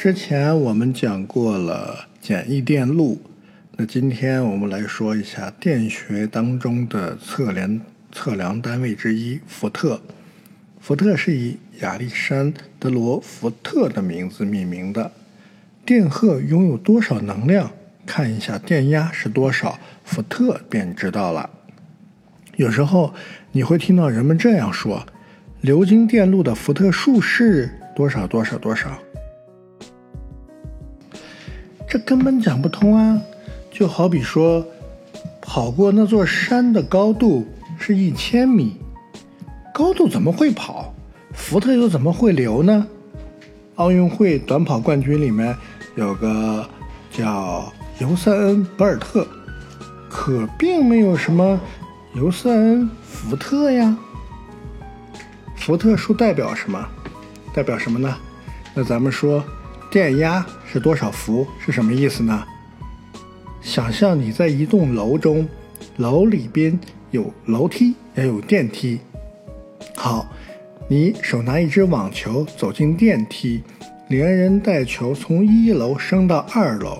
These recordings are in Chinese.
之前我们讲过了简易电路，那今天我们来说一下电学当中的测量测量单位之一伏特。伏特是以亚历山德罗·伏特的名字命名的。电荷拥有多少能量？看一下电压是多少，伏特便知道了。有时候你会听到人们这样说：流经电路的伏特数是多少多少多少。这根本讲不通啊！就好比说，跑过那座山的高度是一千米，高度怎么会跑？福特又怎么会流呢？奥运会短跑冠军里面有个叫尤塞恩·博尔特，可并没有什么尤塞恩·福特呀。福特数代表什么？代表什么呢？那咱们说。电压是多少伏？是什么意思呢？想象你在一栋楼中，楼里边有楼梯也有电梯。好，你手拿一只网球走进电梯，连人带球从一楼升到二楼，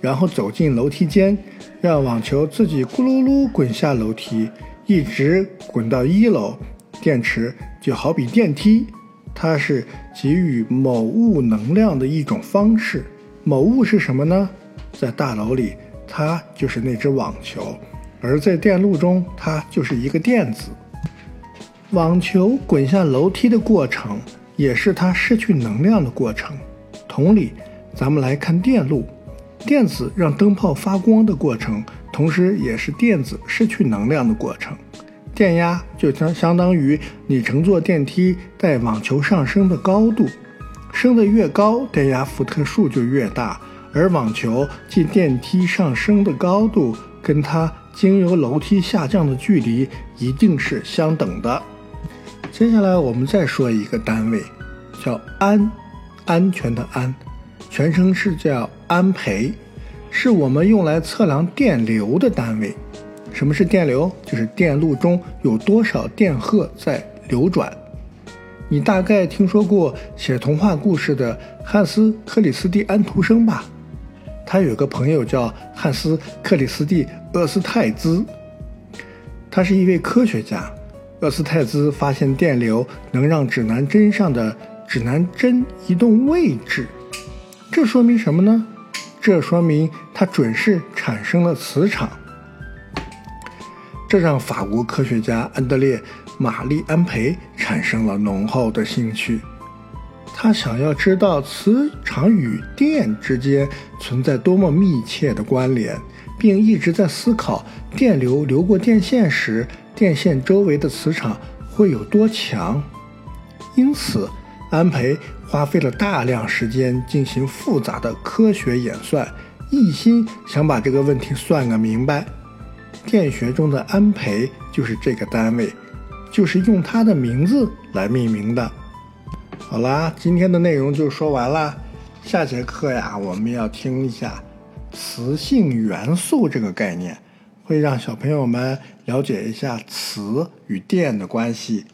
然后走进楼梯间，让网球自己咕噜噜滚下楼梯，一直滚到一楼。电池就好比电梯。它是给予某物能量的一种方式。某物是什么呢？在大楼里，它就是那只网球；而在电路中，它就是一个电子。网球滚下楼梯的过程，也是它失去能量的过程。同理，咱们来看电路，电子让灯泡发光的过程，同时也是电子失去能量的过程。电压就相相当于你乘坐电梯带网球上升的高度，升得越高，电压伏特数就越大，而网球进电梯上升的高度跟它经由楼梯下降的距离一定是相等的。接下来我们再说一个单位，叫安，安全的安，全称是叫安培，是我们用来测量电流的单位。什么是电流？就是电路中有多少电荷在流转。你大概听说过写童话故事的汉斯·克里斯蒂安徒生吧？他有个朋友叫汉斯·克里斯蒂厄斯泰兹，他是一位科学家。厄斯泰兹发现电流能让指南针上的指南针移动位置，这说明什么呢？这说明它准是产生了磁场。这让法国科学家安德烈·玛丽安培产生了浓厚的兴趣。他想要知道磁场与电之间存在多么密切的关联，并一直在思考电流流过电线时，电线周围的磁场会有多强。因此，安培花费了大量时间进行复杂的科学演算，一心想把这个问题算个明白。电学中的安培就是这个单位，就是用它的名字来命名的。好啦，今天的内容就说完啦。下节课呀，我们要听一下磁性元素这个概念，会让小朋友们了解一下磁与电的关系。